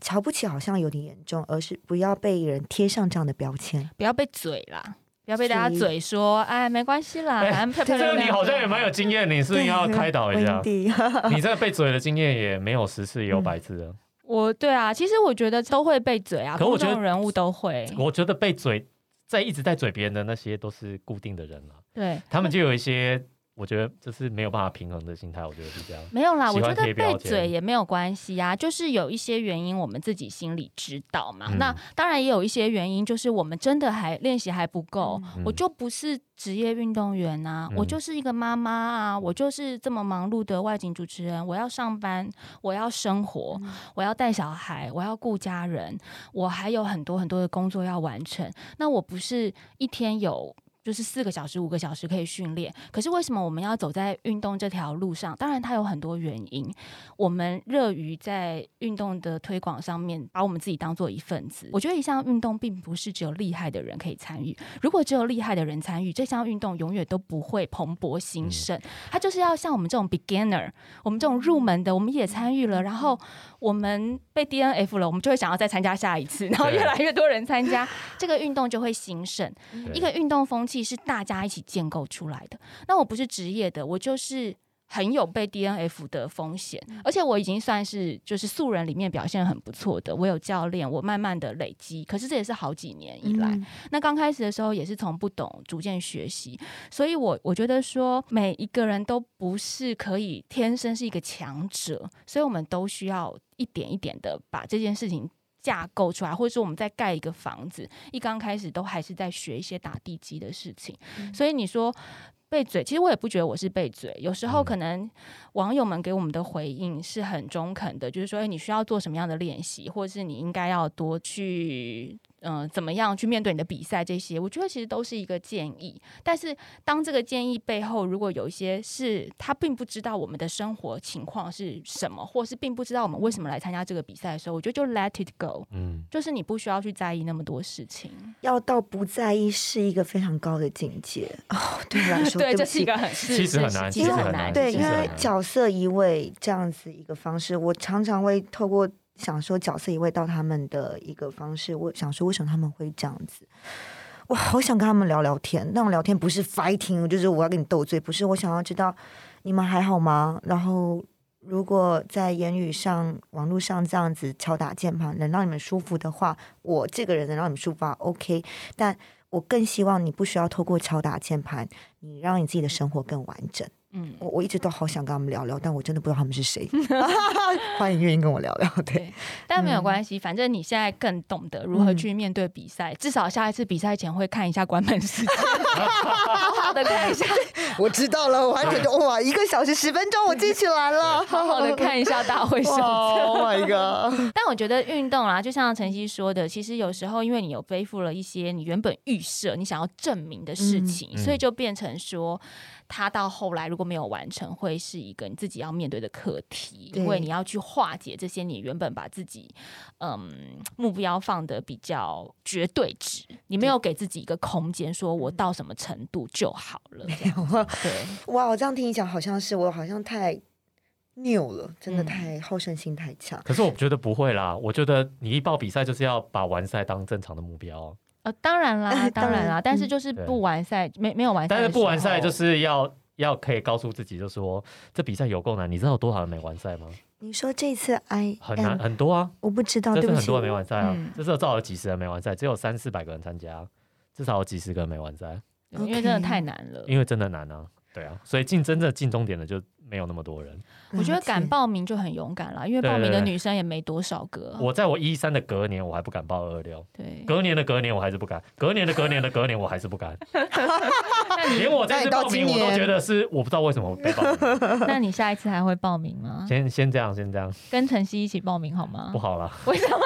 瞧不起，好像有点严重，而是不要被人贴上这样的标签，不要被嘴啦，不要被大家嘴说，哎，没关系啦，反正这个你好像也蛮有经验，你是要开导一下，[LAUGHS] 你这个被嘴的经验也没有十次也有百次的。我对啊，其实我觉得都会被嘴啊，可我觉得人物都会，我觉得被嘴在一直在嘴别人的那些都是固定的人了，对他们就有一些。我觉得这是没有办法平衡的心态，我觉得是这样。没有啦，我觉得被嘴也没有关系呀，就是有一些原因我们自己心里知道嘛。那当然也有一些原因，就是我们真的还练习还不够。我就不是职业运动员啊，我就是一个妈妈啊，我就是这么忙碌的外景主持人，我要上班，我要生活，我要带小孩，我要顾家人，我还有很多很多的工作要完成。那我不是一天有。就是四个小时、五个小时可以训练。可是为什么我们要走在运动这条路上？当然，它有很多原因。我们热于在运动的推广上面，把我们自己当做一份子。我觉得一项运动并不是只有厉害的人可以参与。如果只有厉害的人参与，这项运动永远都不会蓬勃兴盛。它就是要像我们这种 beginner，我们这种入门的，我们也参与了，然后我们被 DNF 了，我们就会想要再参加下一次，然后越来越多人参加，这个运动就会兴盛。一个运动风气是大家一起建构出来的。那我不是职业的，我就是。很有被 DNF 的风险，而且我已经算是就是素人里面表现很不错的。我有教练，我慢慢的累积，可是这也是好几年以来。那刚开始的时候也是从不懂逐渐学习，所以我我觉得说每一个人都不是可以天生是一个强者，所以我们都需要一点一点的把这件事情架构出来，或者说我们在盖一个房子，一刚开始都还是在学一些打地基的事情。所以你说。被嘴，其实我也不觉得我是被嘴。有时候可能网友们给我们的回应是很中肯的，就是说，哎，你需要做什么样的练习，或者是你应该要多去。嗯，怎么样去面对你的比赛？这些我觉得其实都是一个建议。但是当这个建议背后，如果有一些是他并不知道我们的生活情况是什么，或是并不知道我们为什么来参加这个比赛的时候，我觉得就 let it go。嗯，就是你不需要去在意那么多事情。要到不在意是一个非常高的境界哦。对我来说，对，这是一个很其实很难，其实很难。对，因为角色移位这样子一个方式，我常常会透过。想说角色移位到他们的一个方式，我想说为什么他们会这样子？我好想跟他们聊聊天。那种聊天不是 fighting，就是我要跟你斗嘴，不是。我想要知道你们还好吗？然后如果在言语上、网络上这样子敲打键盘能让你们舒服的话，我这个人能让你们舒服，OK。但我更希望你不需要透过敲打键盘，你让你自己的生活更完整。嗯，我我一直都好想跟他们聊聊，但我真的不知道他们是谁。[LAUGHS] [LAUGHS] 欢迎愿意跟我聊聊，对。但没有关系，反正你现在更懂得如何去面对比赛，至少下一次比赛前会看一下关门时间，[LAUGHS] 好好的看一下。[LAUGHS] 我知道了，我还觉得哇，一个小时十分钟我记起来了，[LAUGHS] 好好的看一下大会手册。[LAUGHS] Oh my god！但我觉得运动啊，就像晨曦说的，其实有时候因为你有背负了一些你原本预设你想要证明的事情，所以就变成说。他到后来如果没有完成，会是一个你自己要面对的课题，因为你要去化解这些你原本把自己嗯目标放的比较绝对值，你没有给自己一个空间，说我到什么程度就好了。没哇，我这样听你讲，好像是我好像太拗了，真的太好胜心太强。可是我觉得不会啦，我觉得你一报比赛就是要把完赛当正常的目标。呃，当然啦，[LAUGHS] 当然啦，但是就是不完赛，没没有完赛。但是不完赛就是要要可以告诉自己，就说这比赛有够难。你知道有多少人没完赛吗？你说这次 I 很难很多啊，我不知道，这是很多人没完赛啊。这次至少有几十人没完赛，只有三四百个人参加，至少有几十个人没完赛。因为真的太难了，因为真的难啊，对啊，所以进真的进终点的就。没有那么多人，我觉得敢报名就很勇敢了，因为报名的女生也没多少个。我在我一三的隔年，我还不敢报二六。对，隔年的隔年我还是不敢，隔年的隔年的隔年我还是不敢。[LAUGHS] 连我这次报名我都觉得是，我不知道为什么被报名。那你下一次还会报名吗？先先这样，先这样，跟晨曦一起报名好吗？不好了，为什么？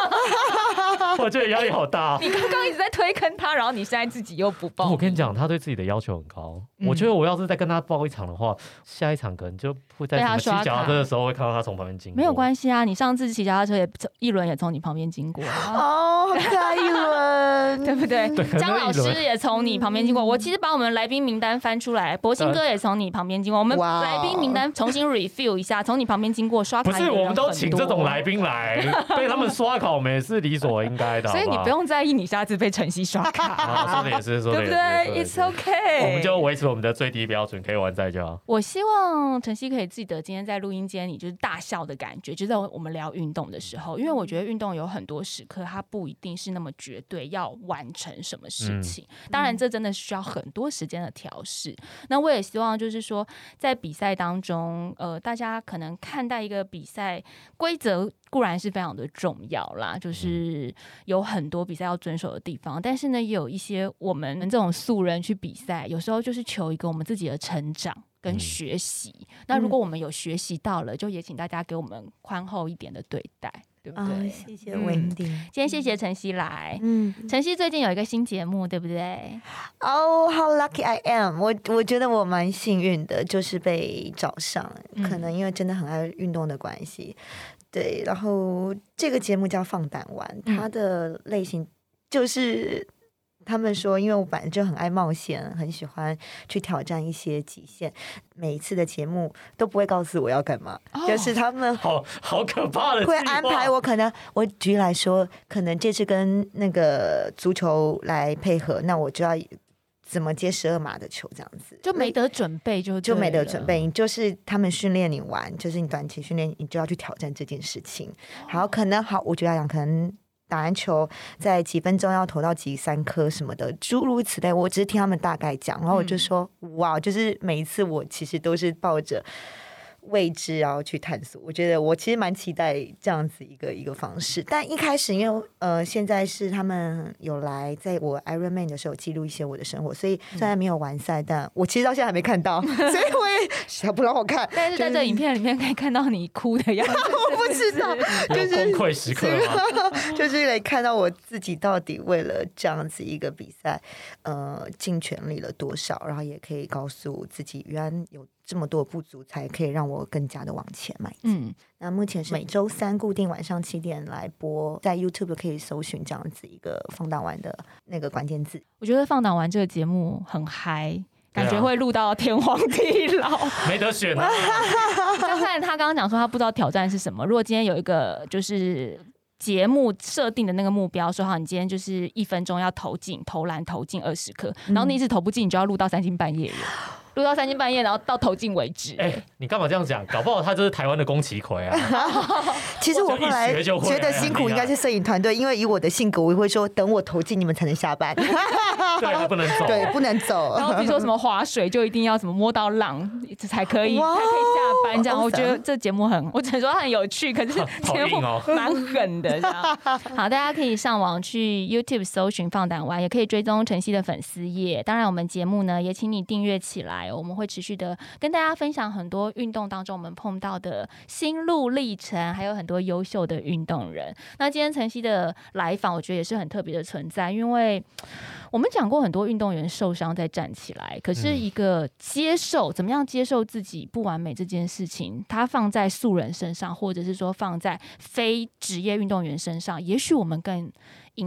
[LAUGHS] 我觉得压力好大。[LAUGHS] 你刚刚一直在推坑他，然后你现在自己又不报。我跟你讲，他对自己的要求很高。我觉得我要是再跟他报一场的话，下一场可能就会在什么骑脚踏车的时候会看到他从旁边经过。没有关系啊，你上次骑脚踏车也一轮也从你旁边经过。[LAUGHS] 哦，下一轮，对不对？张老师也从你旁边经过。我其实把我们来宾名单翻出来，博兴哥也从你旁边经过。我们来宾名单重新 review 一下，从你旁边经过刷卡。不是，我们都请这种来宾来，被他们刷卡，我们也是理所应该的。所以你不用在意你下次被晨曦刷卡。[LAUGHS] 说的也是，说的对不对？It's OK，我们就维持我们的最低标准，可以完赛就好。我希望晨曦可以记得今天在录音间，你就是大笑的感觉，就在我们聊运动的时候，因为我觉得运动有很多时刻，它不一定是那么绝对要完成什么事情。当然，这真的需要很多时间的调试。那我也希望就是说，在比赛当中，呃，大家可能看待一个比赛规则。固然是非常的重要啦，就是有很多比赛要遵守的地方，但是呢，也有一些我们这种素人去比赛，有时候就是求一个我们自己的成长。跟学习。那如果我们有学习到了，就也请大家给我们宽厚一点的对待。对不对？谢谢今天谢谢晨曦来。嗯，晨曦最近有一个新节目，对不对？Oh, how lucky I am！我我觉得我蛮幸运的，就是被找上。可能因为真的很爱运动的关系，对。然后这个节目叫《放胆玩》，它的类型就是。他们说，因为我本来就很爱冒险，很喜欢去挑战一些极限。每一次的节目都不会告诉我要干嘛，就是他们 [LAUGHS] 好好可怕的会安排我。可能我举例来说，可能这次跟那个足球来配合，那我就要怎么接十二码的球，这样子就没得准备，就就没得准备。就是他们训练你玩，就是你短期训练，你就要去挑战这件事情。好，可能好，我觉得讲可能。打篮球在几分钟要投到几三颗什么的，诸如此类，我只是听他们大概讲，然后我就说哇，就是每一次我其实都是抱着。未知，然后去探索。我觉得我其实蛮期待这样子一个一个方式。但一开始，因为呃，现在是他们有来在我 Iron Man 的时候记录一些我的生活，所以虽然没有完赛，但我其实到现在还没看到，[LAUGHS] 所以我也想不让我看。但是在这影片里面可以看到你哭的样子，[LAUGHS] 我不知道，就是崩溃时刻 [LAUGHS] 就是来看到我自己到底为了这样子一个比赛，呃，尽全力了多少，然后也可以告诉自己，原来有。这么多不足，才可以让我更加的往前迈进。嗯，那目前是每周三固定晚上七点来播，在 YouTube 可以搜寻这样子一个放荡完的那个关键字。我觉得放荡完这个节目很嗨，感觉会录到天荒地老，[LAUGHS] 没得选。[LAUGHS] 刚才他刚刚讲说他不知道挑战是什么。如果今天有一个就是节目设定的那个目标，说好你今天就是一分钟要投进投篮投进二十颗，然后你一直投不进，你就要录到三更半夜。录到三更半夜，然后到投进为止。哎，你干嘛这样讲？搞不好他就是台湾的宫崎葵啊。[LAUGHS] 其实我后来觉得辛苦应该是摄影团队，因为以我的性格，我会说等我投进你们才能下班。[LAUGHS] 对，不能走。对，不能走。然后比如说什么划水，就一定要什么摸到浪才可以才可以下班。这样，我觉得这节目很，[LAUGHS] 我只能说很有趣，可是节目蛮狠的。好，大家可以上网去 YouTube 搜寻放胆玩，也可以追踪晨曦的粉丝页。当然，我们节目呢也请你订阅起来。我们会持续的跟大家分享很多运动当中我们碰到的心路历程，还有很多优秀的运动人。那今天晨曦的来访，我觉得也是很特别的存在，因为我们讲过很多运动员受伤再站起来，可是一个接受怎么样接受自己不完美这件事情，它放在素人身上，或者是说放在非职业运动员身上，也许我们更。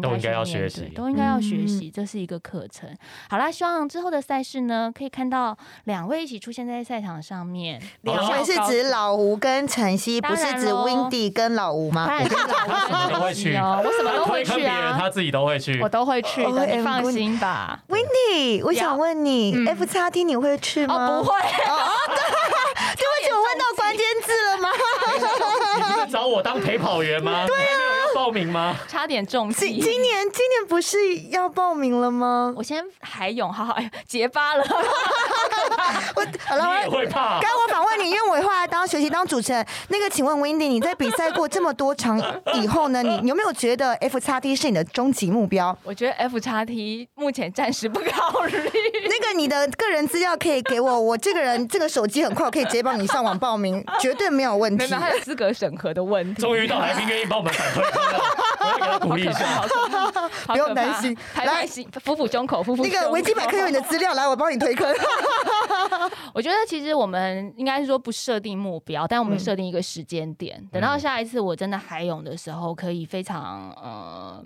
都应该要学习，都应该要学习，这是一个课程。好啦，希望之后的赛事呢，可以看到两位一起出现在赛场上面。两位是指老吴跟晨曦，不是指 Windy 跟老吴吗？我什么都会去哦，我什么都会去啊，他自己都会去，我都会去的，你放心吧。Windy，我想问你，F 叉 T 你会去吗？不会。[LAUGHS] 对不起，我问到关键字了吗？你不是找我当陪跑员吗？对啊。报名吗？差点中计。今年今年不是要报名了吗？我先海勇，好好 [LAUGHS] 结巴了。[LAUGHS] 我好了，我也会怕。刚我访问你，因为我后来当学习当主持人。那个，请问 Wendy，你在比赛过这么多场以后呢？[LAUGHS] 你有没有觉得 F 叉 T 是你的终极目标？我觉得 F 叉 T 目前暂时不考虑。那个，你的个人资料可以给我。我这个人这个手机很快，我可以直接帮你上网报名，绝对没有问题。没有，还有资格审核的问题。终于到来宾愿意帮我们反馈。鼓励一下，不用担心。来，扶扶胸口，扶扶。那个维基百科有你的资料，来，我帮你推坑。[LAUGHS] 我觉得其实我们应该是说不设定目标，但我们设定一个时间点，等到下一次我真的海泳的时候，可以非常呃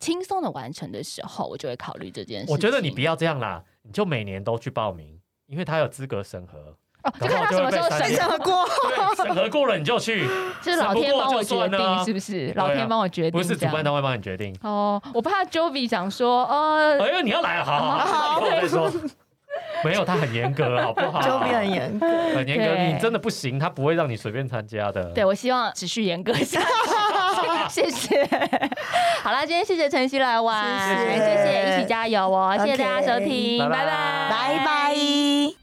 轻松的完成的时候，我就会考虑这件事。我觉得你不要这样啦，你就每年都去报名，因为他有资格审核。哦，就看他什么时候审核过，[LAUGHS] 审核过了你就去，[LAUGHS] 是老天帮我决定，是不是？老天帮我决定，不是主办单位帮你决定。哦，我怕 Joey 讲说，呃，哎呦，你要来，好好好，以后再说。没有，他很严格，好不好？Joey 很严格，很严格，你真的不行，他不会让你随便参加的。对，我希望持续严格下去，[LAUGHS] 谢谢。好啦，今天谢谢晨曦来玩，谢谢，一起加油哦！谢谢大家收听，拜拜，拜拜。